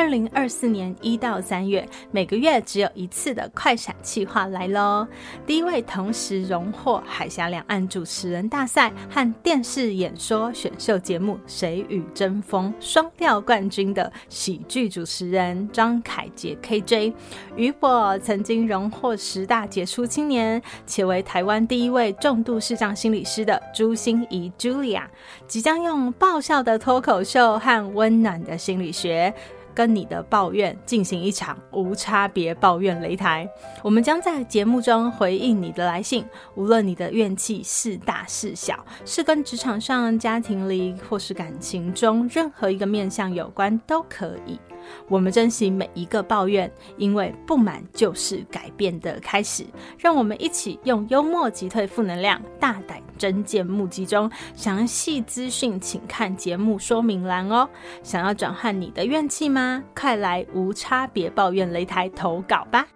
二零二四年一到三月，每个月只有一次的快闪计划来喽！第一位同时荣获海峡两岸主持人大赛和电视演说选秀节目《谁与争锋》双料冠军的喜剧主持人张凯杰 KJ，雨果曾经荣获十大杰出青年，且为台湾第一位重度视障心理师的朱心怡 Julia，即将用爆笑的脱口秀和温暖的心理学。跟你的抱怨进行一场无差别抱怨擂台，我们将在节目中回应你的来信，无论你的怨气是大是小，是跟职场上、家庭里或是感情中任何一个面向有关都可以。我们珍惜每一个抱怨，因为不满就是改变的开始。让我们一起用幽默击退负能量，大胆真见目击中，详细资讯请看节目说明栏哦。想要转换你的怨气吗？快来无差别抱怨擂台投稿吧！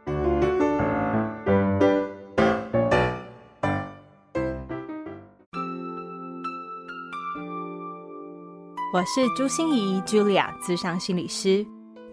我是朱心怡 Julia，咨商心理师。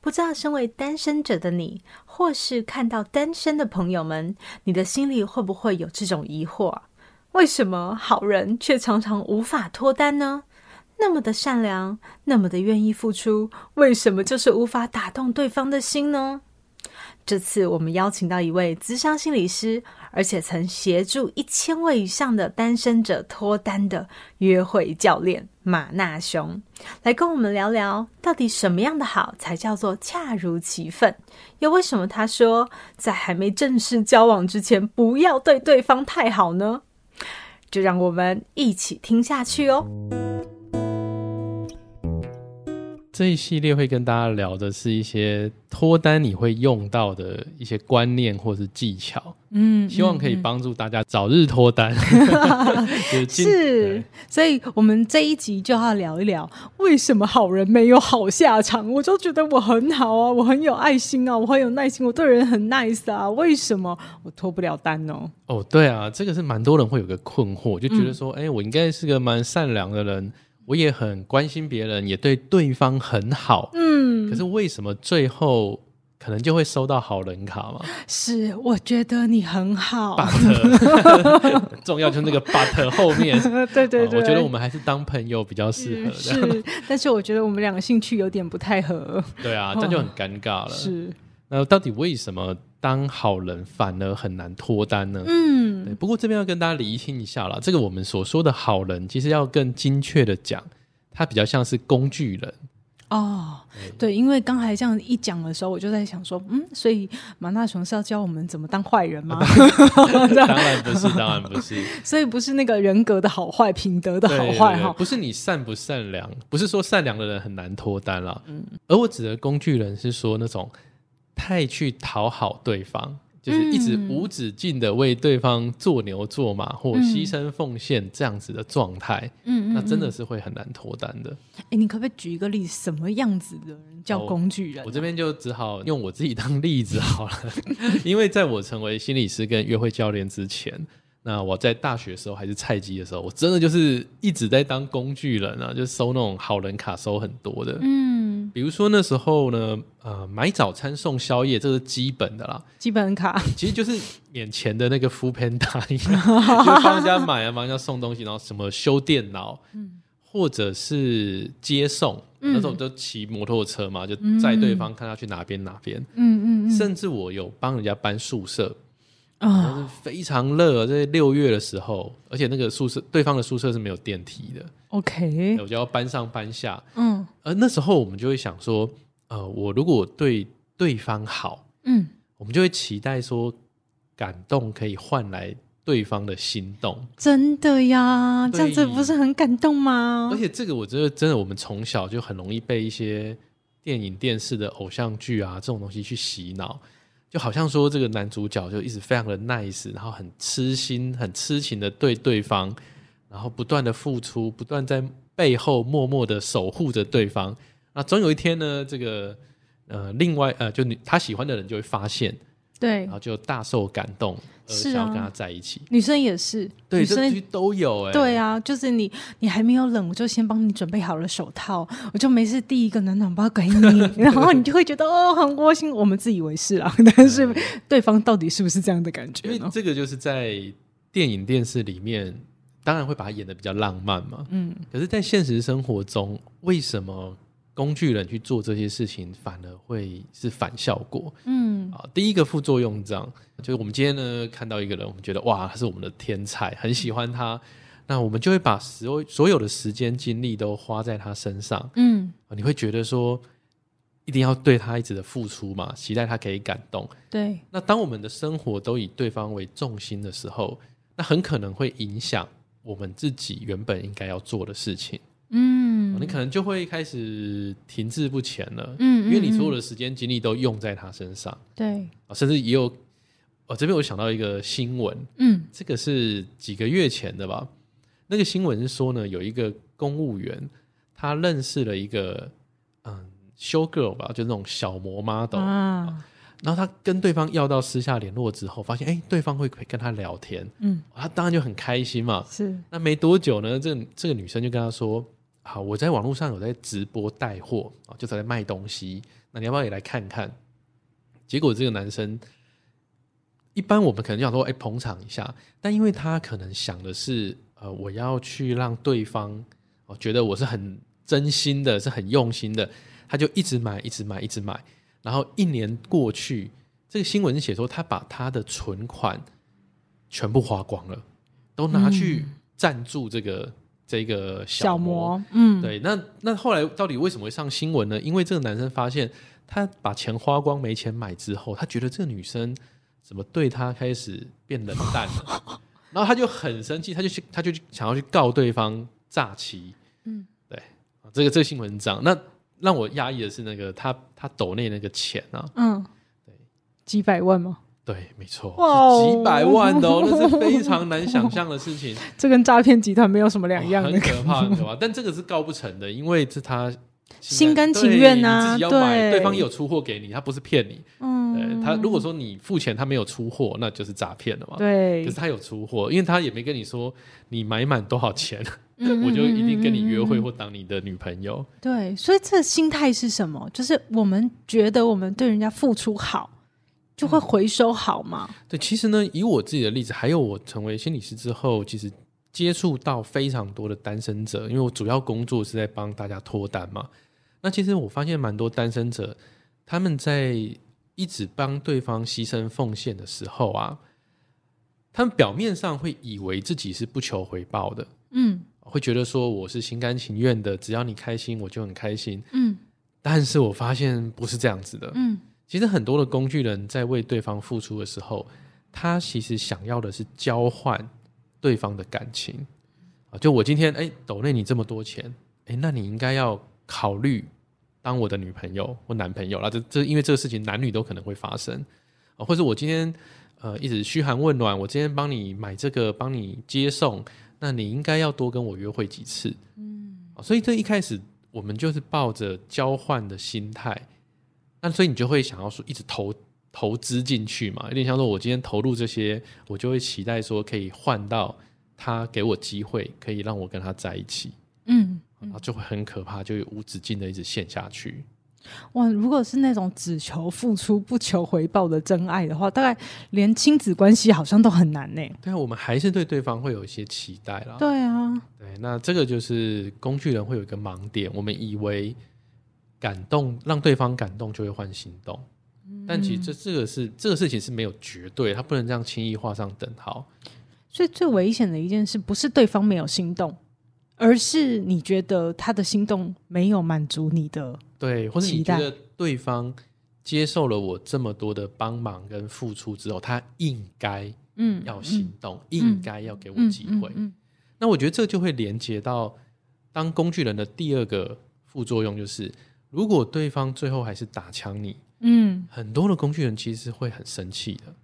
不知道身为单身者的你，或是看到单身的朋友们，你的心里会不会有这种疑惑？为什么好人却常常无法脱单呢？那么的善良，那么的愿意付出，为什么就是无法打动对方的心呢？这次我们邀请到一位资商心理师，而且曾协助一千位以上的单身者脱单的约会教练马纳雄，来跟我们聊聊，到底什么样的好才叫做恰如其分？又为什么他说在还没正式交往之前，不要对对方太好呢？就让我们一起听下去哦。这一系列会跟大家聊的是一些脱单你会用到的一些观念或是技巧，嗯，希望可以帮助大家早日脱单。是，所以我们这一集就要聊一聊，为什么好人没有好下场？我就觉得我很好啊，我很有爱心啊，我很有耐心，我对人很 nice 啊，为什么我脱不了单呢？哦，对啊，这个是蛮多人会有个困惑，就觉得说，哎、嗯，我应该是个蛮善良的人。我也很关心别人，也对对方很好，嗯，可是为什么最后可能就会收到好人卡嘛？是，我觉得你很好，but 重要就是那个 but 后面，对对对，我觉得我们还是当朋友比较适合的，是，但是我觉得我们两个兴趣有点不太合，对啊，这样就很尴尬了，是。那到底为什么当好人反而很难脱单呢？嗯，对。不过这边要跟大家厘清一下啦，这个我们所说的好人，其实要更精确的讲，他比较像是工具人。哦，对，因为刚才这样一讲的时候，我就在想说，嗯，所以马纳雄是要教我们怎么当坏人吗？当然不是，当然不是。所以不是那个人格的好坏、品德的好坏哈，不是你善不善良，不是说善良的人很难脱单啦。嗯，而我指的工具人是说那种。太去讨好对方，就是一直无止境的为对方做牛做马或牺牲奉献这样子的状态，嗯，那真的是会很难脱单的。哎、欸，你可不可以举一个例子，什么样子的人叫工具人？啊哦？我这边就只好用我自己当例子好了，因为在我成为心理师跟约会教练之前。那我在大学的时候还是菜鸡的时候，我真的就是一直在当工具人啊，就收那种好人卡，收很多的。嗯，比如说那时候呢，呃，买早餐送宵夜，这是基本的啦，基本卡，其实就是眼前的那个 foodpanda 一样，就帮人家买啊，帮人家送东西，然后什么修电脑，嗯，或者是接送，嗯、那时候都骑摩托车嘛，就载对方看他去哪边哪边，嗯嗯，嗯，甚至我有帮人家搬宿舍。啊，是非常热，在六月的时候，而且那个宿舍对方的宿舍是没有电梯的。OK，我就要搬上搬下。嗯，而那时候我们就会想说，呃，我如果对对方好，嗯，我们就会期待说，感动可以换来对方的心动。真的呀，这样子不是很感动吗？而且这个我觉得真的，我们从小就很容易被一些电影、电视的偶像剧啊这种东西去洗脑，就好像说这个男主角就一直非常的 nice，然后很痴心、很痴情的对对方，然后不断的付出，不断在背后默默的守护着对方。那总有一天呢，这个呃，另外呃，就你他喜欢的人就会发现。对，然后就大受感动，而想要跟他在一起。啊、女生也是，对，女生都有哎、欸。对啊，就是你，你还没有冷，我就先帮你准备好了手套，我就没事递一个暖暖包给你，然后你就会觉得哦，很窝心。我们自以为是啊，但是对方到底是不是这样的感觉？因为这个就是在电影、电视里面，当然会把它演的比较浪漫嘛。嗯，可是，在现实生活中，为什么？工具人去做这些事情，反而会是反效果。嗯，啊，第一个副作用这样，就是我们今天呢看到一个人，我们觉得哇，他是我们的天才，很喜欢他，那我们就会把所有所有的时间精力都花在他身上。嗯，你会觉得说，一定要对他一直的付出嘛，期待他可以感动。对，那当我们的生活都以对方为重心的时候，那很可能会影响我们自己原本应该要做的事情。嗯，你可能就会开始停滞不前了。嗯，因为你所有的时间精力都用在他身上。对，甚至也有，哦，这边我想到一个新闻。嗯，这个是几个月前的吧？那个新闻是说呢，有一个公务员，他认识了一个嗯，show girl 吧，就那种小模 model 啊。然后他跟对方要到私下联络之后，发现哎，对方会跟他聊天。嗯，他当然就很开心嘛。是。那没多久呢，这个这个女生就跟他说。好，我在网络上有在直播带货啊，就在卖东西。那你要不要也来看看？结果这个男生，一般我们可能想说，哎，捧场一下。但因为他可能想的是，呃，我要去让对方哦觉得我是很真心的，是很用心的，他就一直买，一直买，一直买。然后一年过去，这个新闻写说，他把他的存款全部花光了，都拿去赞助这个。嗯这个小魔，嗯，对，那那后来到底为什么会上新闻呢？因为这个男生发现他把钱花光没钱买之后，他觉得这个女生怎么对他开始变冷淡了，然后他就很生气，他就去他就想要去告对方诈欺，嗯，对，这个这个新闻这样，那让我压抑的是那个他他抖内那个钱啊，嗯，对，几百万吗？对，没错，哇几百万的哦，那是非常难想象的事情。这跟诈骗集团没有什么两样，很可怕，很可怕。但这个是告不成的，因为是他心甘情愿呐，对，对，对方有出货给你，他不是骗你。嗯，他如果说你付钱，他没有出货，那就是诈骗了嘛。对，可是他有出货，因为他也没跟你说你买满多少钱，我就一定跟你约会或当你的女朋友。对，所以这心态是什么？就是我们觉得我们对人家付出好。就会回收好吗？对，其实呢，以我自己的例子，还有我成为心理师之后，其实接触到非常多的单身者，因为我主要工作是在帮大家脱单嘛。那其实我发现蛮多单身者，他们在一直帮对方牺牲奉献的时候啊，他们表面上会以为自己是不求回报的，嗯，会觉得说我是心甘情愿的，只要你开心，我就很开心，嗯。但是我发现不是这样子的，嗯。其实很多的工具人在为对方付出的时候，他其实想要的是交换对方的感情啊。就我今天哎，抖内你这么多钱，哎，那你应该要考虑当我的女朋友或男朋友啦。这这因为这个事情男女都可能会发生啊。或者我今天呃一直嘘寒问暖，我今天帮你买这个，帮你接送，那你应该要多跟我约会几次。嗯，所以这一开始我们就是抱着交换的心态。那所以你就会想要说一直投投资进去嘛，有点像说我今天投入这些，我就会期待说可以换到他给我机会，可以让我跟他在一起，嗯，然后就会很可怕，就会无止境的一直陷下去。哇，如果是那种只求付出不求回报的真爱的话，大概连亲子关系好像都很难呢。对啊，我们还是对对方会有一些期待啦。对啊，对，那这个就是工具人会有一个盲点，我们以为。感动，让对方感动就会换心动，嗯、但其实这这个是这个事情是没有绝对，他不能这样轻易画上等号。所以最危险的一件事不是对方没有心动，而是你觉得他的心动没有满足你的对，或者你觉得对方接受了我这么多的帮忙跟付出之后，他应该嗯要行动，嗯、应该要给我机会。嗯、那我觉得这就会连接到当工具人的第二个副作用就是。如果对方最后还是打枪你，嗯，很多的工具人其实会很生气的。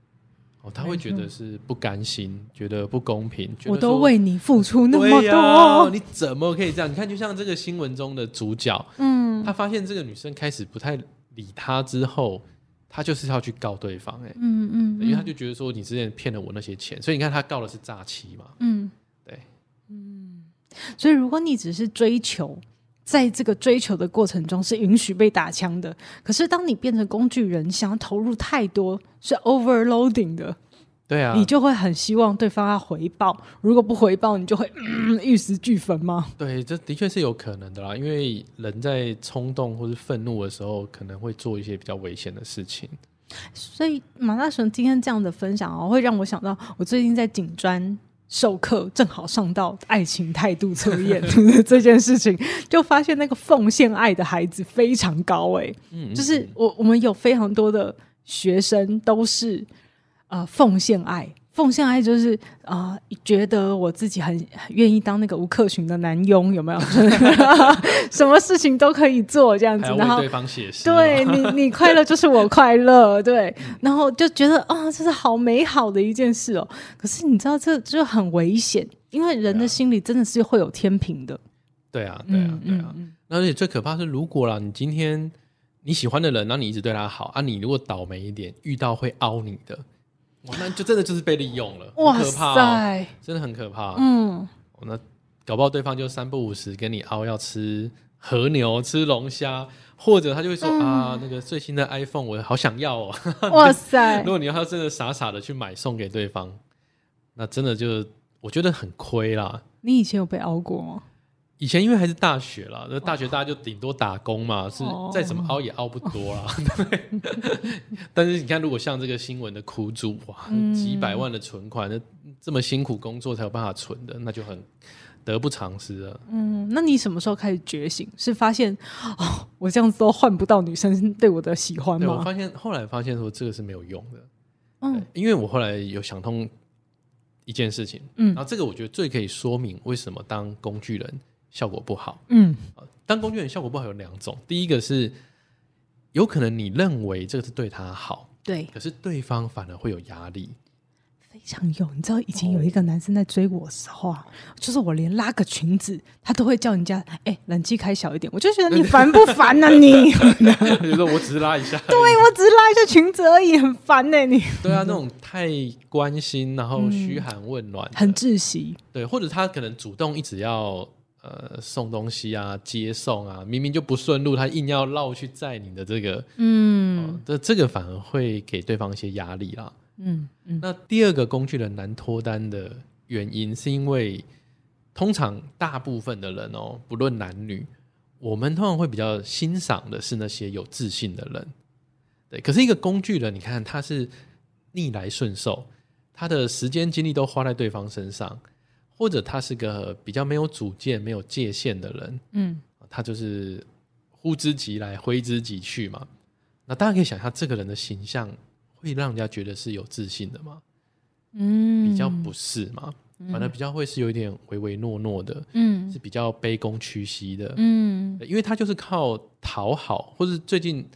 哦，他会觉得是不甘心，觉得不公平。我都为你付出那么多，啊，你怎么可以这样？你看，就像这个新闻中的主角，嗯，他发现这个女生开始不太理他之后，他就是要去告对方，欸，哎，嗯嗯，因为他就觉得说你之前骗了我那些钱，所以你看他告的是诈欺嘛，嗯，对，嗯，所以如果你只是追求。在这个追求的过程中是允许被打枪的，可是当你变成工具人，想要投入太多，是 overloading 的，对啊，你就会很希望对方要回报，如果不回报，你就会、嗯、玉石俱焚吗？对，这的确是有可能的啦，因为人在冲动或是愤怒的时候，可能会做一些比较危险的事情。所以马大神今天这样的分享哦，会让我想到我最近在警专。授课正好上到爱情态度测验 这件事情，就发现那个奉献爱的孩子非常高哎、欸，嗯，就是我我们有非常多的学生都是呃奉献爱。奉献爱就是啊、呃，觉得我自己很愿意当那个吴克群的男佣，有没有？什么事情都可以做这样子，然后对方写诗，对你，你快乐就是我快乐，对，然后就觉得啊、哦，这是好美好的一件事哦。可是你知道，这就很危险，因为人的心里真的是会有天平的。对啊，对啊，对啊。那而且最可怕是，如果啦，你今天你喜欢的人，那你一直对他好啊，你如果倒霉一点，遇到会凹你的。哇，那就真的就是被利用了，哇可怕、真的很可怕。嗯，那搞不好对方就三不五时跟你凹要吃和牛、吃龙虾，或者他就会说、嗯、啊，那个最新的 iPhone 我好想要哦。哇塞！如果你要他真的傻傻的去买送给对方，那真的就我觉得很亏啦。你以前有被熬过吗？以前因为还是大学啦，那大学大家就顶多打工嘛，是再怎么熬也熬不多啦。对，但是你看，如果像这个新闻的苦主哇，几百万的存款，那这么辛苦工作才有办法存的，那就很得不偿失了。嗯，那你什么时候开始觉醒？是发现哦，我这样子都换不到女生对我的喜欢吗？对，我发现后来发现说这个是没有用的。嗯，因为我后来有想通一件事情，嗯，然后这个我觉得最可以说明为什么当工具人。效果不好。嗯，当工具人效果不好有两种，第一个是有可能你认为这个是对他好，对，可是对方反而会有压力。非常有，你知道以前有一个男生在追我的时候啊，哦、就是我连拉个裙子，他都会叫人家哎、欸，冷气开小一点。我就觉得你烦不烦呢、啊？你，比如说我只是拉一下，对，我只是拉一下裙子而已，很烦呢、欸。你对啊，那种太关心，然后嘘寒问暖、嗯，很窒息。对，或者他可能主动一直要。呃，送东西啊，接送啊，明明就不顺路，他硬要绕去载你的这个，嗯，这、呃、这个反而会给对方一些压力啦。嗯嗯。那第二个工具人难脱单的原因，是因为通常大部分的人哦，不论男女，我们通常会比较欣赏的是那些有自信的人。对，可是一个工具人，你看他是逆来顺受，他的时间精力都花在对方身上。或者他是个比较没有主见、没有界限的人，嗯，他就是呼之即来、挥之即去嘛。那大家可以想象，这个人的形象会让人家觉得是有自信的吗？嗯，比较不是嘛，反正比较会是有一点唯唯诺诺的，嗯，是比较卑躬屈膝的，嗯，因为他就是靠讨好，或是最近。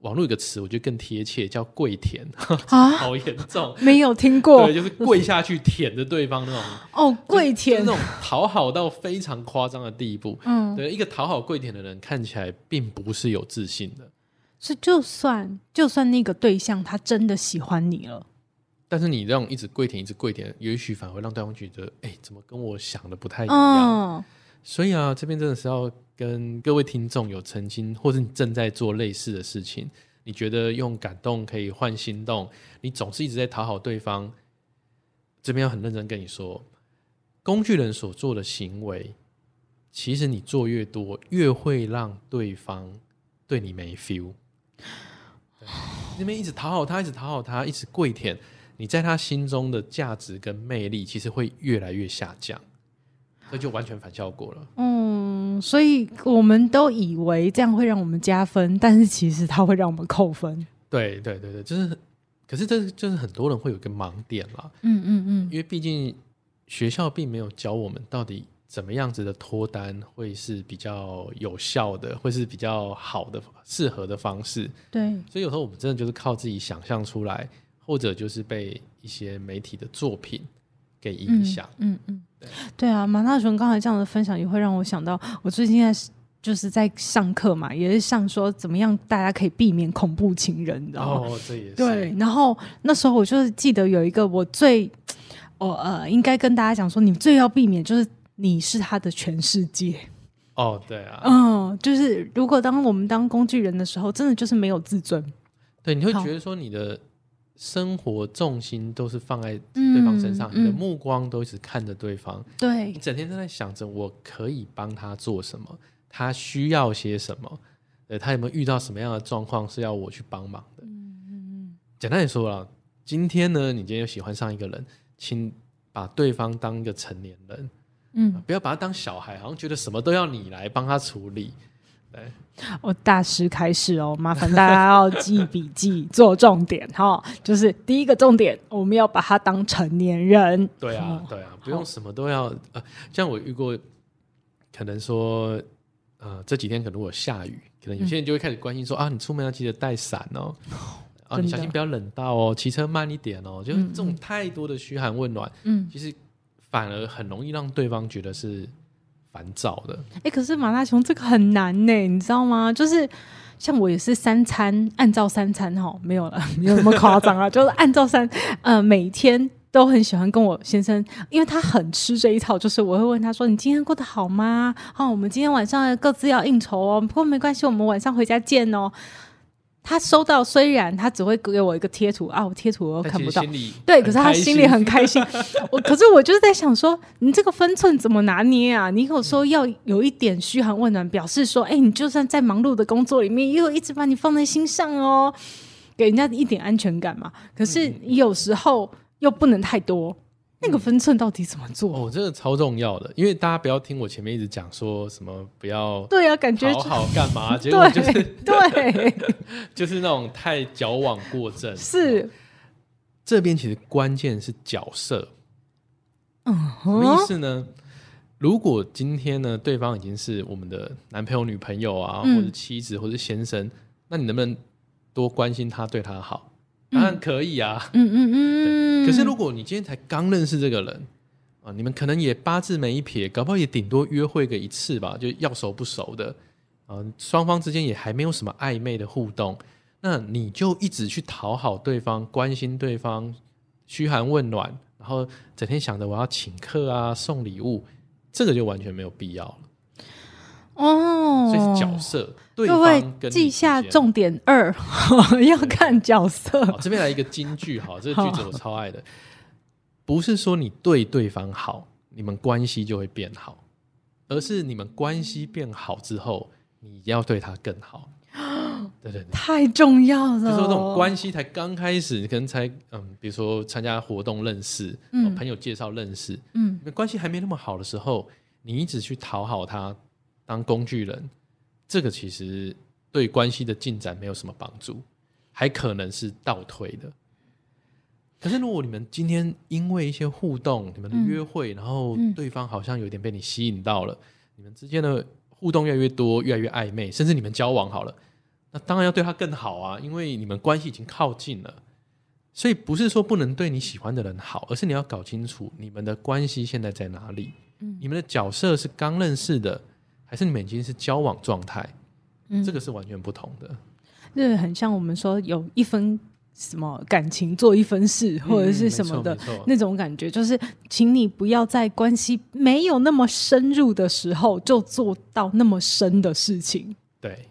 网络有个词，我觉得更贴切，叫跪舔。啊，好严重，没有听过，对，就是跪下去舔着对方那种，哦，跪舔。那种讨好到非常夸张的地步，嗯，对，一个讨好跪舔的人看起来并不是有自信的，是就算就算那个对象他真的喜欢你了，但是你这样一直跪舔，一直跪舔，也许反而会让对方觉得，哎，怎么跟我想的不太一样？嗯，所以啊，这边真的是要。跟各位听众有曾经，或是你正在做类似的事情，你觉得用感动可以换心动，你总是一直在讨好对方，这边要很认真跟你说，工具人所做的行为，其实你做越多，越会让对方对你没 feel。那边一直讨好他，一直讨好他，一直跪舔，你在他心中的价值跟魅力，其实会越来越下降。那就完全反效果了。嗯，所以我们都以为这样会让我们加分，但是其实它会让我们扣分。对对对对，就是，可是这就是很多人会有一个盲点啦。嗯嗯嗯，因为毕竟学校并没有教我们到底怎么样子的脱单会是比较有效的，会是比较好的、适合的方式。对，所以有时候我们真的就是靠自己想象出来，或者就是被一些媒体的作品给影响。嗯嗯，嗯，对，对啊，马大雄刚才这样的分享也会让我想到，我最近在就是在上课嘛，也是上说怎么样大家可以避免恐怖情人，你知道吗？哦，这也是。对，然后那时候我就是记得有一个我最，我呃应该跟大家讲说，你最要避免就是。你是他的全世界哦，对啊，嗯，就是如果当我们当工具人的时候，真的就是没有自尊。对，你会觉得说你的生活重心都是放在对方身上，嗯、你的目光都一直看着对方，对，你整天都在想着我可以帮他做什么，他需要些什么，呃，他有没有遇到什么样的状况是要我去帮忙的？嗯嗯嗯。简单点说啊，今天呢，你今天又喜欢上一个人，请把对方当一个成年人。嗯，不要把他当小孩，好像觉得什么都要你来帮他处理。对，我大师开始哦，麻烦大家要记笔记，做重点哈。就是第一个重点，我们要把他当成年人。对啊，对啊，不用什么都要。呃，像我遇过，可能说，呃，这几天可能有下雨，可能有些人就会开始关心说、嗯、啊，你出门要记得带伞哦，啊，你小心不要冷到哦，骑车慢一点哦，就是这种太多的嘘寒问暖，嗯，其实。反而很容易让对方觉得是烦躁的。哎、可是马大雄这个很难呢，你知道吗？就是像我也是三餐按照三餐哈，没有了，没有那么夸张啊，就是按照三呃，每天都很喜欢跟我先生，因为他很吃这一套，就是我会问他说：“你今天过得好吗？好，我们今天晚上各自要应酬哦，不过没关系，我们晚上回家见哦。”他收到，虽然他只会给我一个贴图啊，我贴图我又看不到。对，可是他心里很开心。我可是我就是在想说，你这个分寸怎么拿捏啊？你有说要有一点嘘寒问暖，表示说，哎、欸，你就算在忙碌的工作里面，也有一直把你放在心上哦，给人家一点安全感嘛。可是有时候又不能太多。那个分寸到底怎么做？哦，这个超重要的，因为大家不要听我前面一直讲说什么不要对啊，感觉好好干嘛，结果就是对，对 就是那种太矫枉过正。是这边其实关键是角色，嗯，什么意思呢？如果今天呢，对方已经是我们的男朋友、女朋友啊，嗯、或者妻子或者先生，那你能不能多关心他，对他好？当然可以啊，嗯嗯 嗯，可是如果你今天才刚认识这个人啊，你们可能也八字没一撇，搞不好也顶多约会个一次吧，就要熟不熟的啊，双方之间也还没有什么暧昧的互动，那你就一直去讨好对方，关心对方，嘘寒问暖，然后整天想着我要请客啊，送礼物，这个就完全没有必要了。哦，所以是角色对。各位记下重点二，要看角色。好，这边来一个金句，哈，这个句子我超爱的，不是说你对对方好，你们关系就会变好，而是你们关系变好之后，你要对他更好。对对对，太重要了。就是说这种关系才刚开始，你可能才嗯，比如说参加活动认识，嗯，朋友介绍认识，嗯，关系还没那么好的时候，你一直去讨好他，当工具人。这个其实对关系的进展没有什么帮助，还可能是倒退的。可是如果你们今天因为一些互动，你们的约会，然后对方好像有点被你吸引到了，你们之间的互动越来越多，越来越暧昧，甚至你们交往好了，那当然要对他更好啊，因为你们关系已经靠近了。所以不是说不能对你喜欢的人好，而是你要搞清楚你们的关系现在在哪里，你们的角色是刚认识的。还是你们已经是交往状态，嗯，这个是完全不同的。这个很像我们说有一分什么感情做一分事，或者是什么的那种感觉，就是请你不要在关系没有那么深入的时候就做到那么深的事情。对，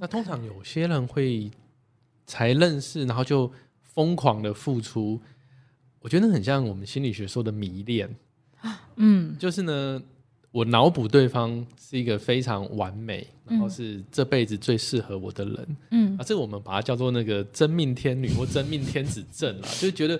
那通常有些人会才认识，然后就疯狂的付出。我觉得很像我们心理学说的迷恋，嗯，就是呢。我脑补对方是一个非常完美，然后是这辈子最适合我的人，嗯，啊，这个我们把它叫做那个真命天女或真命天子症啊，就是觉得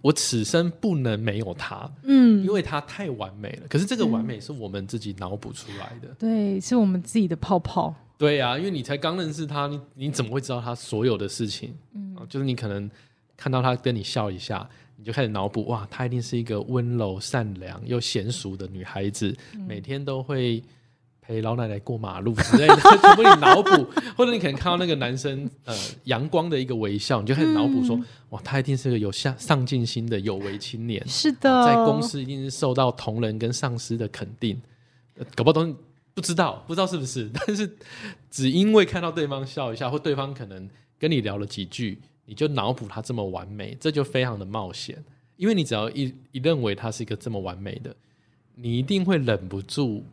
我此生不能没有他，嗯，因为他太完美了。可是这个完美是我们自己脑补出来的，对，是我们自己的泡泡。对啊，因为你才刚认识他，你你怎么会知道他所有的事情？嗯，就是你可能看到他跟你笑一下，你就开始脑补，哇，她一定是一个温柔善良又娴熟的女孩子，嗯、每天都会陪老奶奶过马路之类的，全部你脑补，或者你可能看到那个男生呃阳光的一个微笑，你就开始脑补说，嗯、哇，他一定是个有上上进心的有为青年，是的，在公司一定是受到同仁跟上司的肯定，搞不好都不知道，不知道是不是，但是只因为看到对方笑一下，或对方可能跟你聊了几句。你就脑补他这么完美，这就非常的冒险，因为你只要一一认为他是一个这么完美的，你一定会忍不住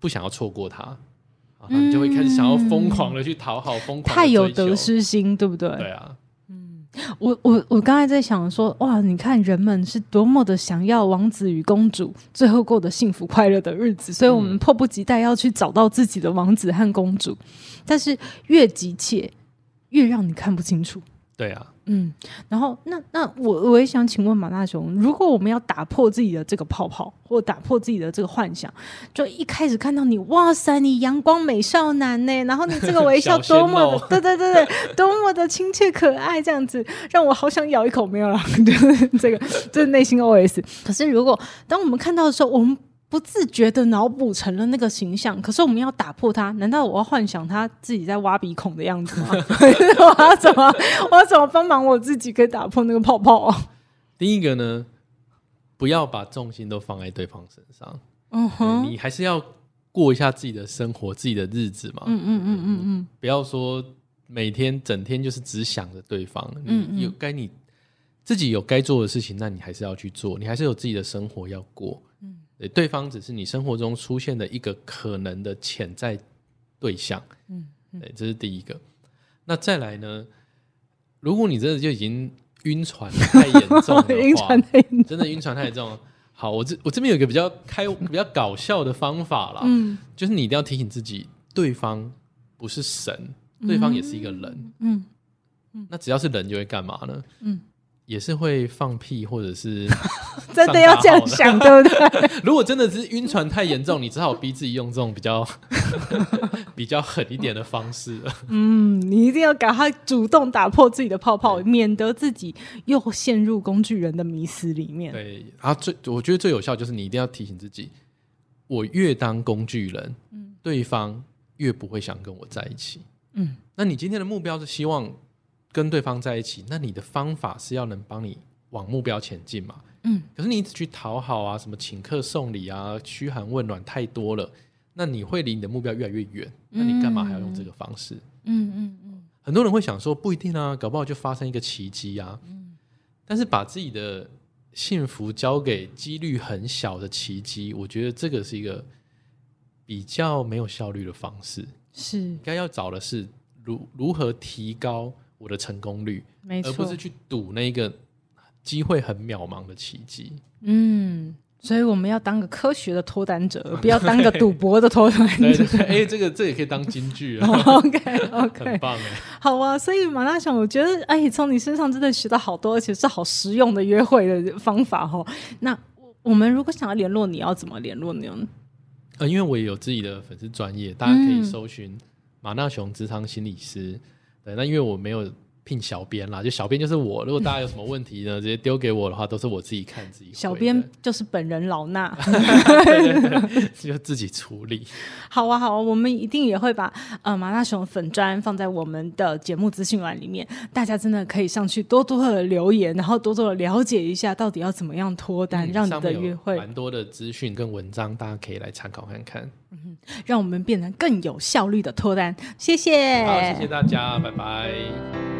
不想要错过他，然后你就会开始想要疯狂的去讨好，疯狂太有得失心，对不对？对啊，嗯，我我我刚才在想说，哇，你看人们是多么的想要王子与公主最后过得幸福快乐的日子，所以我们迫不及待要去找到自己的王子和公主，但是越急切。越让你看不清楚。对啊，嗯，然后那那我我也想请问马大雄，如果我们要打破自己的这个泡泡，或打破自己的这个幻想，就一开始看到你，哇塞，你阳光美少男呢，然后你这个微笑多么的，对对对对，多么的亲切可爱，这样子让我好想咬一口，没有啦，就是这个，这是内心 OS。可是如果当我们看到的时候，我们不自觉的脑补成了那个形象，可是我们要打破它，难道我要幻想他自己在挖鼻孔的样子吗？我要怎么，我要怎么帮忙我自己可以打破那个泡泡啊？第一个呢，不要把重心都放在对方身上，嗯哼，你还是要过一下自己的生活，自己的日子嘛，嗯嗯嗯嗯嗯，不要说每天整天就是只想着对方，嗯，嗯，有该你自己有该做的事情，那你还是要去做，你还是有自己的生活要过，嗯。对方只是你生活中出现的一个可能的潜在对象，嗯，对，这是第一个。那再来呢？如果你真的就已经晕船太严重的话，晕船太严重，真的晕船太重。好，我这我这边有一个比较开、比较搞笑的方法啦，嗯，就是你一定要提醒自己，对方不是神，对方也是一个人，嗯，嗯，那只要是人就会干嘛呢？嗯。也是会放屁，或者是 真的要这样想，对不对？如果真的是晕船太严重，你只好逼自己用这种比较 比较狠一点的方式。嗯，你一定要赶快主动打破自己的泡泡，免得自己又陷入工具人的迷思里面。对，然后最我觉得最有效就是你一定要提醒自己，我越当工具人，嗯，对方越不会想跟我在一起。嗯，那你今天的目标是希望跟对方在一起，那你的方法是要能帮你往目标前进嘛？嗯，可是你一直去讨好啊，什么请客送礼啊，嘘寒问暖太多了，那你会离你的目标越来越远。那你干嘛还要用这个方式？嗯嗯嗯。很多人会想说，不一定啊，搞不好就发生一个奇迹啊。嗯。但是把自己的幸福交给几率很小的奇迹，我觉得这个是一个比较没有效率的方式。是，应该要找的是如如何提高。我的成功率，没错，而不是去赌那个机会很渺茫的奇迹。嗯，所以我们要当个科学的脱单者，不要当个赌博的脱单者。哎、欸，这个这也可以当金句啊。OK OK，很棒哎。好啊，所以马大雄，我觉得哎，从你身上真的学到好多，而且是好实用的约会的方法哦。那我们如果想要联络你，要怎么联络你呢？呃，因为我也有自己的粉丝专业，大家可以搜寻马纳雄职场心理师。对，那因为我没有聘小编啦，就小编就是我。如果大家有什么问题呢，直接丢给我的话，都是我自己看自己。小编就是本人老衲，就自己处理。好啊，好啊，我们一定也会把呃麻辣熊粉砖放在我们的节目资讯栏里面，大家真的可以上去多多的留言，然后多多的了解一下到底要怎么样脱单，嗯、让你的约会蛮多的资讯跟文章，大家可以来参考看看。嗯，让我们变成更有效率的脱单。谢谢，好，谢谢大家，拜拜。